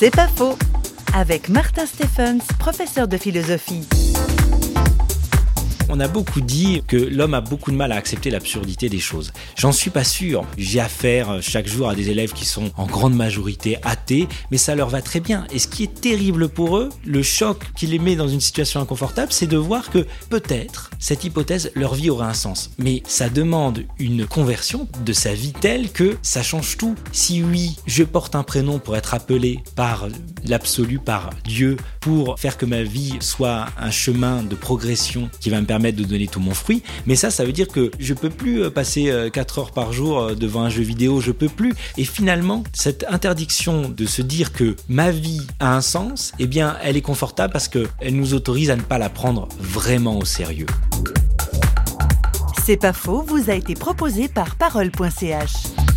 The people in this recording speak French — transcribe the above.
C'est pas faux. Avec Martin Stephens, professeur de philosophie. On a beaucoup dit que l'homme a beaucoup de mal à accepter l'absurdité des choses. J'en suis pas sûr. J'ai affaire euh, chaque jour à des élèves qui sont en grande majorité athées, mais ça leur va très bien. Et ce qui est terrible pour eux, le choc qui les met dans une situation inconfortable, c'est de voir que peut-être cette hypothèse, leur vie aura un sens. Mais ça demande une conversion de sa vie telle que ça change tout. Si oui, je porte un prénom pour être appelé par l'absolu, par Dieu, pour faire que ma vie soit un chemin de progression qui va me permettre de donner tout mon fruit. Mais ça, ça veut dire que je peux plus euh, passer 4 euh, heures par jour euh, devant un jeu vidéo, je peux plus. Et finalement, cette interdiction de se dire que ma vie a un sens, eh bien, elle est confortable parce qu'elle nous autorise à ne pas la prendre vraiment au sérieux. C'est pas faux, vous a été proposé par parole.ch.